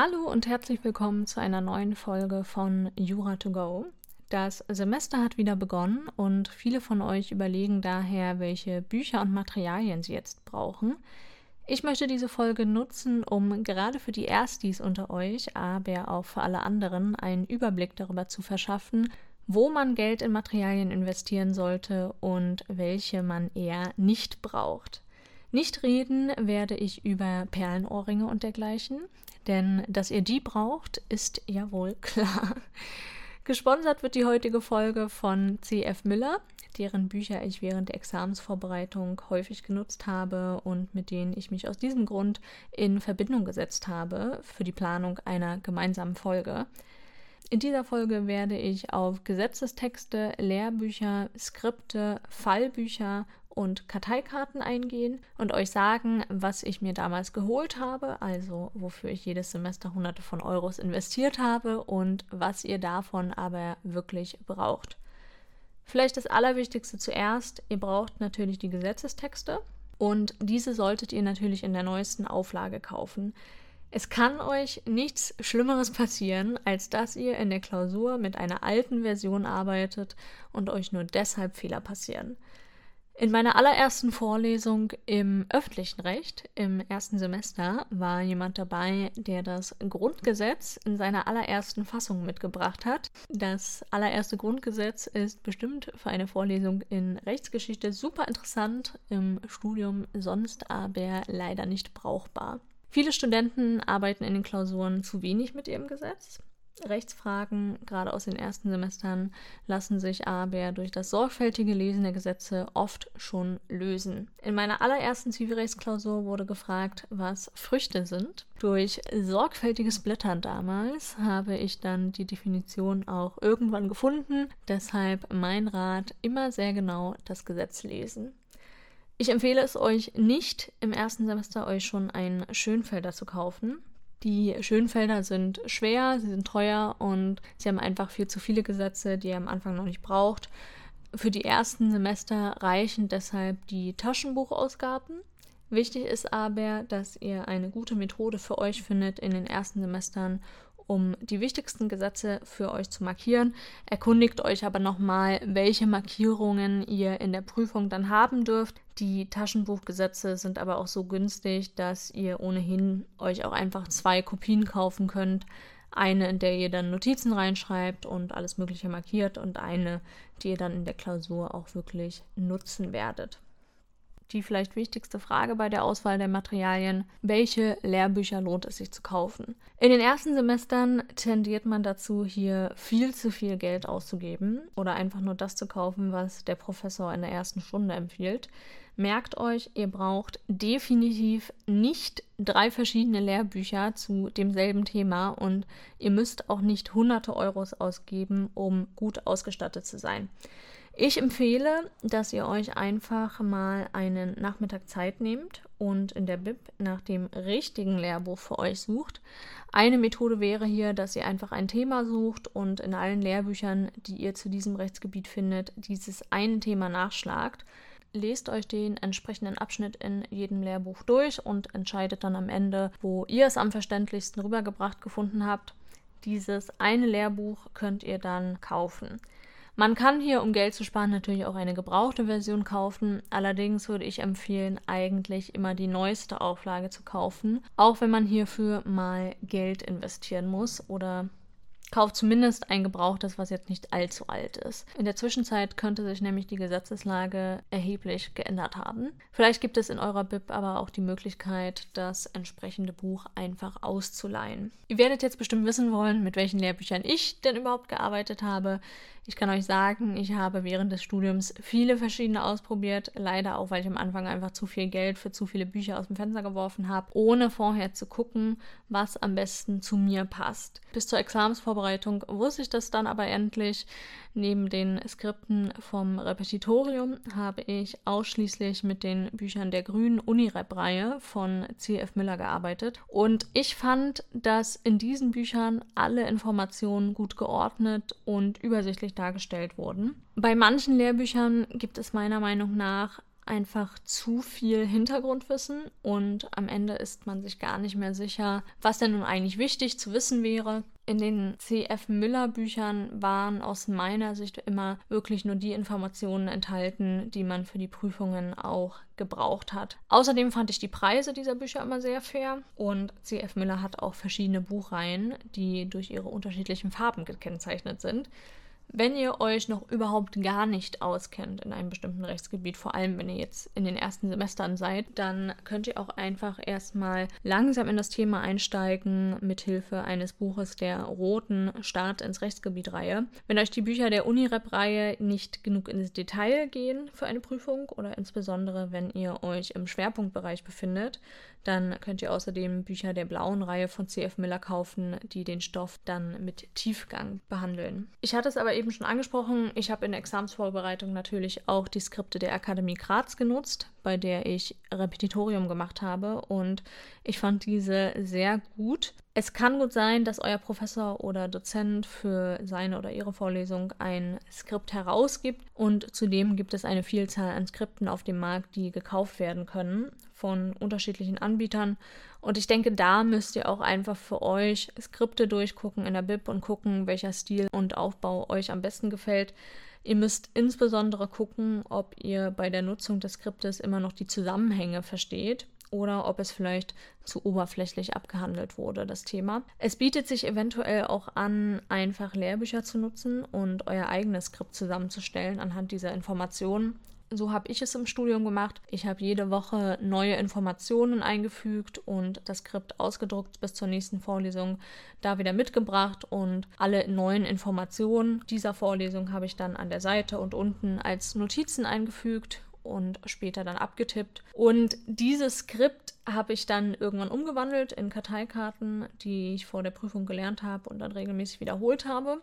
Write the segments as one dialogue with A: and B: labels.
A: Hallo und herzlich willkommen zu einer neuen Folge von Jura to Go. Das Semester hat wieder begonnen und viele von euch überlegen daher, welche Bücher und Materialien sie jetzt brauchen. Ich möchte diese Folge nutzen, um gerade für die Erstis unter euch, aber auch für alle anderen, einen Überblick darüber zu verschaffen, wo man Geld in Materialien investieren sollte und welche man eher nicht braucht. Nicht reden werde ich über Perlenohrringe und dergleichen, denn dass ihr die braucht, ist ja wohl klar. Gesponsert wird die heutige Folge von CF Müller, deren Bücher ich während der Examensvorbereitung häufig genutzt habe und mit denen ich mich aus diesem Grund in Verbindung gesetzt habe für die Planung einer gemeinsamen Folge. In dieser Folge werde ich auf Gesetzestexte, Lehrbücher, Skripte, Fallbücher und Karteikarten eingehen und euch sagen, was ich mir damals geholt habe, also wofür ich jedes Semester hunderte von Euros investiert habe und was ihr davon aber wirklich braucht. Vielleicht das Allerwichtigste zuerst, ihr braucht natürlich die Gesetzestexte und diese solltet ihr natürlich in der neuesten Auflage kaufen. Es kann euch nichts Schlimmeres passieren, als dass ihr in der Klausur mit einer alten Version arbeitet und euch nur deshalb Fehler passieren. In meiner allerersten Vorlesung im öffentlichen Recht im ersten Semester war jemand dabei, der das Grundgesetz in seiner allerersten Fassung mitgebracht hat. Das allererste Grundgesetz ist bestimmt für eine Vorlesung in Rechtsgeschichte super interessant, im Studium sonst aber leider nicht brauchbar. Viele Studenten arbeiten in den Klausuren zu wenig mit ihrem Gesetz. Rechtsfragen, gerade aus den ersten Semestern, lassen sich aber durch das sorgfältige Lesen der Gesetze oft schon lösen. In meiner allerersten Zivilrechtsklausur wurde gefragt, was Früchte sind. Durch sorgfältiges Blättern damals habe ich dann die Definition auch irgendwann gefunden. Deshalb mein Rat, immer sehr genau das Gesetz lesen. Ich empfehle es euch nicht, im ersten Semester euch schon einen Schönfelder zu kaufen. Die Schönfelder sind schwer, sie sind teuer und sie haben einfach viel zu viele Gesetze, die ihr am Anfang noch nicht braucht. Für die ersten Semester reichen deshalb die Taschenbuchausgaben. Wichtig ist aber, dass ihr eine gute Methode für euch findet in den ersten Semestern, um die wichtigsten Gesetze für euch zu markieren. Erkundigt euch aber nochmal, welche Markierungen ihr in der Prüfung dann haben dürft. Die Taschenbuchgesetze sind aber auch so günstig, dass ihr ohnehin euch auch einfach zwei Kopien kaufen könnt. Eine, in der ihr dann Notizen reinschreibt und alles Mögliche markiert und eine, die ihr dann in der Klausur auch wirklich nutzen werdet die vielleicht wichtigste Frage bei der Auswahl der Materialien, welche Lehrbücher lohnt es sich zu kaufen? In den ersten Semestern tendiert man dazu, hier viel zu viel Geld auszugeben oder einfach nur das zu kaufen, was der Professor in der ersten Stunde empfiehlt. Merkt euch, ihr braucht definitiv nicht drei verschiedene Lehrbücher zu demselben Thema und ihr müsst auch nicht hunderte Euros ausgeben, um gut ausgestattet zu sein. Ich empfehle, dass ihr euch einfach mal einen Nachmittag Zeit nehmt und in der Bib nach dem richtigen Lehrbuch für euch sucht. Eine Methode wäre hier, dass ihr einfach ein Thema sucht und in allen Lehrbüchern, die ihr zu diesem Rechtsgebiet findet, dieses eine Thema nachschlagt. Lest euch den entsprechenden Abschnitt in jedem Lehrbuch durch und entscheidet dann am Ende, wo ihr es am verständlichsten rübergebracht gefunden habt. Dieses eine Lehrbuch könnt ihr dann kaufen. Man kann hier, um Geld zu sparen, natürlich auch eine gebrauchte Version kaufen. Allerdings würde ich empfehlen, eigentlich immer die neueste Auflage zu kaufen, auch wenn man hierfür mal Geld investieren muss oder Kauft zumindest ein gebrauchtes, was jetzt nicht allzu alt ist. In der Zwischenzeit könnte sich nämlich die Gesetzeslage erheblich geändert haben. Vielleicht gibt es in eurer BIP aber auch die Möglichkeit, das entsprechende Buch einfach auszuleihen. Ihr werdet jetzt bestimmt wissen wollen, mit welchen Lehrbüchern ich denn überhaupt gearbeitet habe. Ich kann euch sagen, ich habe während des Studiums viele verschiedene ausprobiert. Leider auch, weil ich am Anfang einfach zu viel Geld für zu viele Bücher aus dem Fenster geworfen habe, ohne vorher zu gucken, was am besten zu mir passt. Bis zur Examensvorbereitung wusste ich das dann aber endlich. Neben den Skripten vom Repetitorium habe ich ausschließlich mit den Büchern der grünen Unirep-Reihe von C.F. Miller gearbeitet. Und ich fand, dass in diesen Büchern alle Informationen gut geordnet und übersichtlich dargestellt wurden. Bei manchen Lehrbüchern gibt es meiner Meinung nach einfach zu viel Hintergrundwissen und am Ende ist man sich gar nicht mehr sicher, was denn nun eigentlich wichtig zu wissen wäre. In den C.F. Müller Büchern waren aus meiner Sicht immer wirklich nur die Informationen enthalten, die man für die Prüfungen auch gebraucht hat. Außerdem fand ich die Preise dieser Bücher immer sehr fair und C.F. Müller hat auch verschiedene Buchreihen, die durch ihre unterschiedlichen Farben gekennzeichnet sind. Wenn ihr euch noch überhaupt gar nicht auskennt in einem bestimmten Rechtsgebiet, vor allem wenn ihr jetzt in den ersten Semestern seid, dann könnt ihr auch einfach erstmal langsam in das Thema einsteigen mit Hilfe eines Buches der roten Start ins Rechtsgebiet-Reihe. Wenn euch die Bücher der Unirep-Reihe nicht genug ins Detail gehen für eine Prüfung oder insbesondere wenn ihr euch im Schwerpunktbereich befindet, dann könnt ihr außerdem Bücher der blauen Reihe von CF Miller kaufen, die den Stoff dann mit Tiefgang behandeln. Ich hatte es aber eben schon angesprochen, ich habe in der Examsvorbereitung natürlich auch die Skripte der Akademie Graz genutzt, bei der ich Repetitorium gemacht habe und ich fand diese sehr gut. Es kann gut sein, dass euer Professor oder Dozent für seine oder ihre Vorlesung ein Skript herausgibt und zudem gibt es eine Vielzahl an Skripten auf dem Markt, die gekauft werden können von unterschiedlichen Anbietern. Und ich denke, da müsst ihr auch einfach für euch Skripte durchgucken in der Bib und gucken, welcher Stil und Aufbau euch am besten gefällt. Ihr müsst insbesondere gucken, ob ihr bei der Nutzung des Skriptes immer noch die Zusammenhänge versteht oder ob es vielleicht zu oberflächlich abgehandelt wurde, das Thema. Es bietet sich eventuell auch an, einfach Lehrbücher zu nutzen und euer eigenes Skript zusammenzustellen anhand dieser Informationen. So habe ich es im Studium gemacht. Ich habe jede Woche neue Informationen eingefügt und das Skript ausgedruckt bis zur nächsten Vorlesung da wieder mitgebracht und alle neuen Informationen dieser Vorlesung habe ich dann an der Seite und unten als Notizen eingefügt und später dann abgetippt. Und dieses Skript habe ich dann irgendwann umgewandelt in Karteikarten, die ich vor der Prüfung gelernt habe und dann regelmäßig wiederholt habe.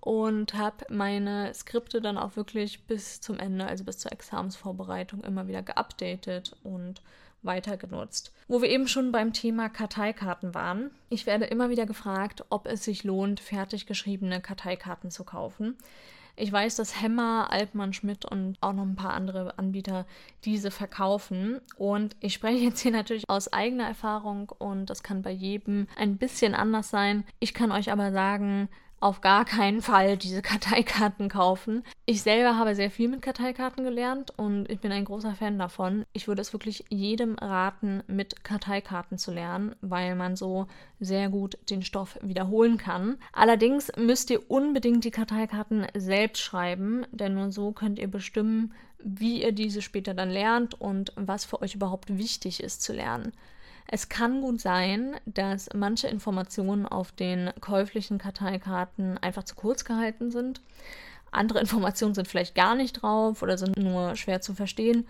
A: Und habe meine Skripte dann auch wirklich bis zum Ende, also bis zur Examensvorbereitung, immer wieder geupdatet und weiter genutzt. Wo wir eben schon beim Thema Karteikarten waren. Ich werde immer wieder gefragt, ob es sich lohnt, fertig geschriebene Karteikarten zu kaufen. Ich weiß, dass Hemmer, Altmann, Schmidt und auch noch ein paar andere Anbieter diese verkaufen. Und ich spreche jetzt hier natürlich aus eigener Erfahrung und das kann bei jedem ein bisschen anders sein. Ich kann euch aber sagen, auf gar keinen Fall diese Karteikarten kaufen. Ich selber habe sehr viel mit Karteikarten gelernt und ich bin ein großer Fan davon. Ich würde es wirklich jedem raten, mit Karteikarten zu lernen, weil man so sehr gut den Stoff wiederholen kann. Allerdings müsst ihr unbedingt die Karteikarten selbst schreiben, denn nur so könnt ihr bestimmen, wie ihr diese später dann lernt und was für euch überhaupt wichtig ist zu lernen. Es kann gut sein, dass manche Informationen auf den käuflichen Karteikarten einfach zu kurz gehalten sind. Andere Informationen sind vielleicht gar nicht drauf oder sind nur schwer zu verstehen.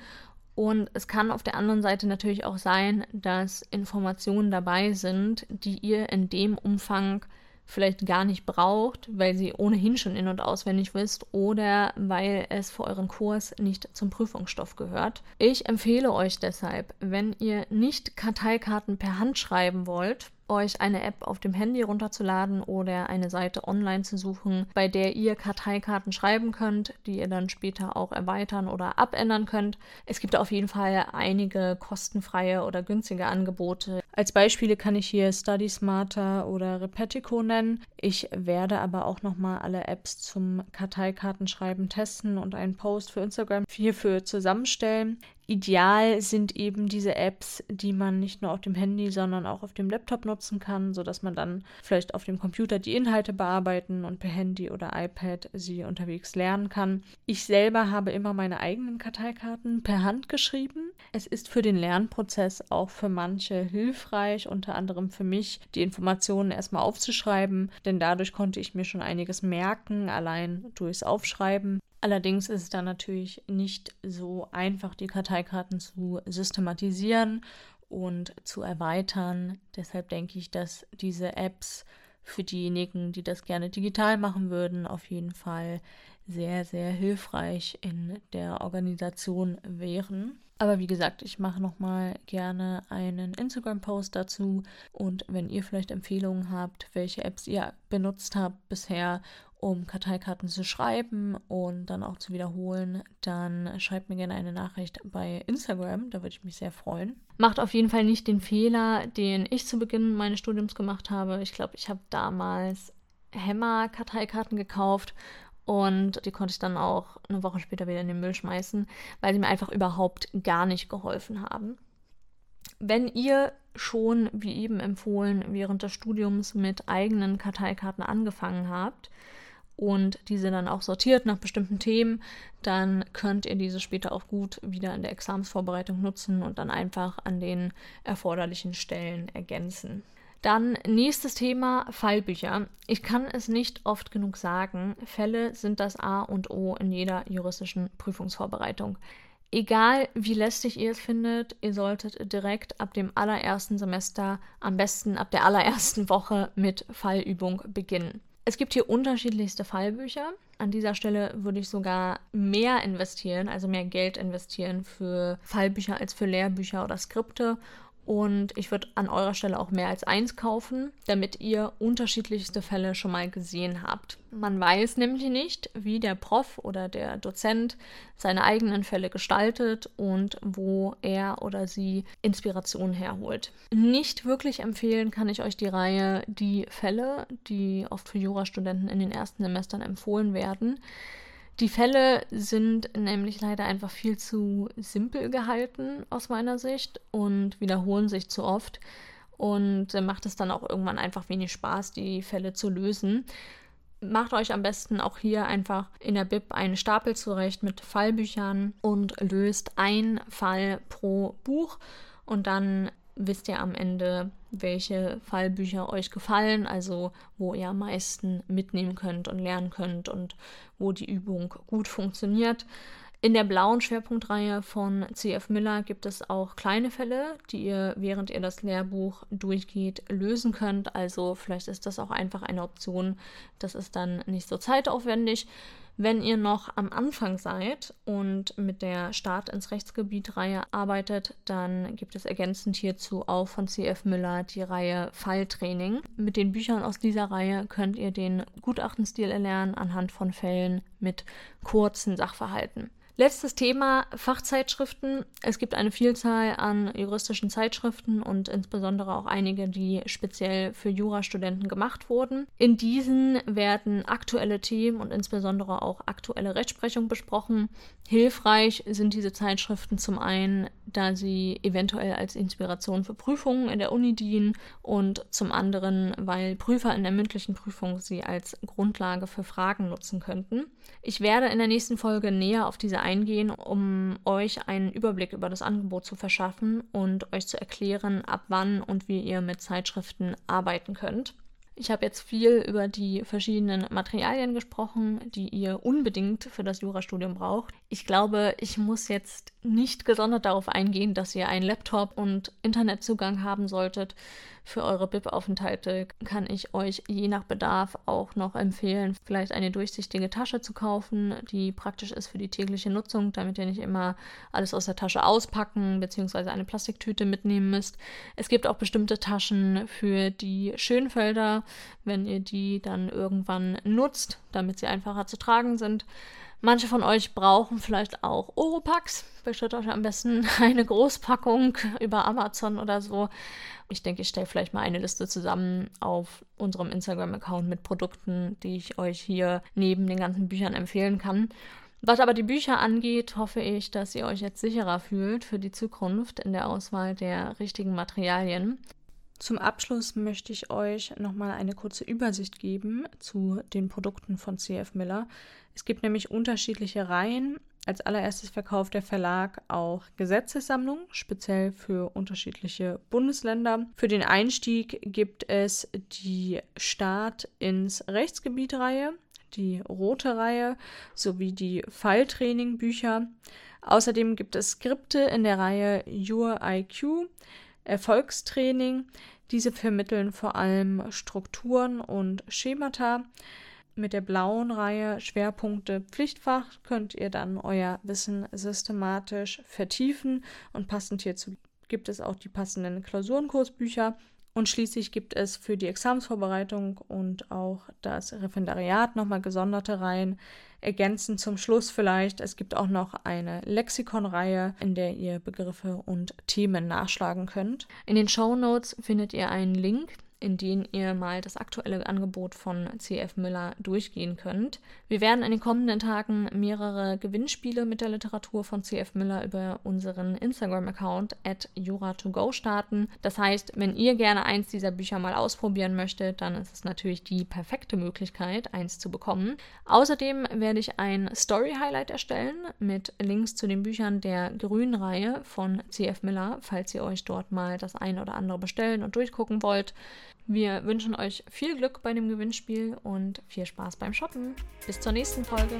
A: Und es kann auf der anderen Seite natürlich auch sein, dass Informationen dabei sind, die ihr in dem Umfang vielleicht gar nicht braucht, weil sie ohnehin schon in- und auswendig wisst oder weil es für euren Kurs nicht zum Prüfungsstoff gehört. Ich empfehle euch deshalb, wenn ihr nicht Karteikarten per Hand schreiben wollt, euch eine App auf dem Handy runterzuladen oder eine Seite online zu suchen, bei der ihr Karteikarten schreiben könnt, die ihr dann später auch erweitern oder abändern könnt. Es gibt auf jeden Fall einige kostenfreie oder günstige Angebote. Als Beispiele kann ich hier Study Smarter oder Repetico nennen. Ich werde aber auch nochmal alle Apps zum Karteikartenschreiben testen und einen Post für Instagram hierfür zusammenstellen. Ideal sind eben diese Apps, die man nicht nur auf dem Handy, sondern auch auf dem Laptop nutzen kann, sodass man dann vielleicht auf dem Computer die Inhalte bearbeiten und per Handy oder iPad sie unterwegs lernen kann. Ich selber habe immer meine eigenen Karteikarten per Hand geschrieben. Es ist für den Lernprozess auch für manche hilfreich, unter anderem für mich, die Informationen erstmal aufzuschreiben, denn dadurch konnte ich mir schon einiges merken, allein durchs Aufschreiben. Allerdings ist es dann natürlich nicht so einfach, die Karteikarten zu systematisieren und zu erweitern. Deshalb denke ich, dass diese Apps für diejenigen, die das gerne digital machen würden, auf jeden Fall sehr, sehr hilfreich in der Organisation wären. Aber wie gesagt, ich mache nochmal gerne einen Instagram-Post dazu. Und wenn ihr vielleicht Empfehlungen habt, welche Apps ihr benutzt habt bisher, um Karteikarten zu schreiben und dann auch zu wiederholen, dann schreibt mir gerne eine Nachricht bei Instagram. Da würde ich mich sehr freuen. Macht auf jeden Fall nicht den Fehler, den ich zu Beginn meines Studiums gemacht habe. Ich glaube, ich habe damals Hämmer-Karteikarten gekauft und die konnte ich dann auch eine Woche später wieder in den Müll schmeißen, weil sie mir einfach überhaupt gar nicht geholfen haben. Wenn ihr schon, wie eben empfohlen, während des Studiums mit eigenen Karteikarten angefangen habt und diese dann auch sortiert nach bestimmten Themen, dann könnt ihr diese später auch gut wieder in der Examensvorbereitung nutzen und dann einfach an den erforderlichen Stellen ergänzen. Dann nächstes Thema Fallbücher. Ich kann es nicht oft genug sagen, Fälle sind das A und O in jeder juristischen Prüfungsvorbereitung. Egal wie lästig ihr es findet, ihr solltet direkt ab dem allerersten Semester, am besten ab der allerersten Woche mit Fallübung beginnen. Es gibt hier unterschiedlichste Fallbücher. An dieser Stelle würde ich sogar mehr investieren, also mehr Geld investieren für Fallbücher als für Lehrbücher oder Skripte und ich würde an eurer Stelle auch mehr als eins kaufen, damit ihr unterschiedlichste Fälle schon mal gesehen habt. Man weiß nämlich nicht, wie der Prof oder der Dozent seine eigenen Fälle gestaltet und wo er oder sie Inspiration herholt. Nicht wirklich empfehlen kann ich euch die Reihe Die Fälle, die oft für Jurastudenten in den ersten Semestern empfohlen werden. Die Fälle sind nämlich leider einfach viel zu simpel gehalten aus meiner Sicht und wiederholen sich zu oft. Und macht es dann auch irgendwann einfach wenig Spaß, die Fälle zu lösen. Macht euch am besten auch hier einfach in der Bib einen Stapel zurecht mit Fallbüchern und löst ein Fall pro Buch. Und dann wisst ihr am Ende, welche Fallbücher euch gefallen, also wo ihr am meisten mitnehmen könnt und lernen könnt und wo die Übung gut funktioniert. In der blauen Schwerpunktreihe von CF Miller gibt es auch kleine Fälle, die ihr, während ihr das Lehrbuch durchgeht, lösen könnt. Also vielleicht ist das auch einfach eine Option. Das ist dann nicht so zeitaufwendig. Wenn ihr noch am Anfang seid und mit der Start ins Rechtsgebiet-Reihe arbeitet, dann gibt es ergänzend hierzu auch von CF Müller die Reihe Falltraining. Mit den Büchern aus dieser Reihe könnt ihr den Gutachtenstil erlernen anhand von Fällen mit kurzen Sachverhalten. Letztes Thema Fachzeitschriften. Es gibt eine Vielzahl an juristischen Zeitschriften und insbesondere auch einige, die speziell für Jurastudenten gemacht wurden. In diesen werden aktuelle Themen und insbesondere auch aktuelle Rechtsprechung besprochen. Hilfreich sind diese Zeitschriften zum einen, da sie eventuell als Inspiration für Prüfungen in der Uni dienen und zum anderen, weil Prüfer in der mündlichen Prüfung sie als Grundlage für Fragen nutzen könnten. Ich werde in der nächsten Folge näher auf diese eingehen, um euch einen Überblick über das Angebot zu verschaffen und euch zu erklären, ab wann und wie ihr mit Zeitschriften arbeiten könnt. Ich habe jetzt viel über die verschiedenen Materialien gesprochen, die ihr unbedingt für das Jurastudium braucht. Ich glaube, ich muss jetzt nicht gesondert darauf eingehen, dass ihr einen Laptop und Internetzugang haben solltet. Für eure BIP-Aufenthalte kann ich euch je nach Bedarf auch noch empfehlen, vielleicht eine durchsichtige Tasche zu kaufen, die praktisch ist für die tägliche Nutzung, damit ihr nicht immer alles aus der Tasche auspacken bzw. eine Plastiktüte mitnehmen müsst. Es gibt auch bestimmte Taschen für die Schönfelder, wenn ihr die dann irgendwann nutzt, damit sie einfacher zu tragen sind. Manche von euch brauchen vielleicht auch Oropax. Bestellt euch am besten eine Großpackung über Amazon oder so. Ich denke, ich stelle vielleicht mal eine Liste zusammen auf unserem Instagram-Account mit Produkten, die ich euch hier neben den ganzen Büchern empfehlen kann. Was aber die Bücher angeht, hoffe ich, dass ihr euch jetzt sicherer fühlt für die Zukunft in der Auswahl der richtigen Materialien. Zum Abschluss möchte ich euch nochmal eine kurze Übersicht geben zu den Produkten von CF Miller. Es gibt nämlich unterschiedliche Reihen. Als allererstes verkauft der Verlag auch Gesetzessammlungen, speziell für unterschiedliche Bundesländer. Für den Einstieg gibt es die Start ins Rechtsgebiet-Reihe, die rote Reihe sowie die Falltraining-Bücher. Außerdem gibt es Skripte in der Reihe Your IQ, Erfolgstraining, Diese vermitteln vor allem Strukturen und Schemata. Mit der blauen Reihe Schwerpunkte Pflichtfach könnt ihr dann euer Wissen systematisch vertiefen und passend hierzu gibt es auch die passenden Klausurenkursbücher. Und schließlich gibt es für die Examensvorbereitung und auch das Referendariat nochmal gesonderte Reihen. Ergänzend zum Schluss vielleicht, es gibt auch noch eine Lexikonreihe, in der ihr Begriffe und Themen nachschlagen könnt. In den Show Notes findet ihr einen Link in denen ihr mal das aktuelle Angebot von CF Müller durchgehen könnt. Wir werden in den kommenden Tagen mehrere Gewinnspiele mit der Literatur von CF Müller über unseren Instagram-Account at jura2go starten. Das heißt, wenn ihr gerne eins dieser Bücher mal ausprobieren möchtet, dann ist es natürlich die perfekte Möglichkeit, eins zu bekommen. Außerdem werde ich ein Story-Highlight erstellen mit Links zu den Büchern der grünen Reihe von CF Müller, falls ihr euch dort mal das eine oder andere bestellen und durchgucken wollt. Wir wünschen euch viel Glück bei dem Gewinnspiel und viel Spaß beim Shoppen. Bis zur nächsten Folge.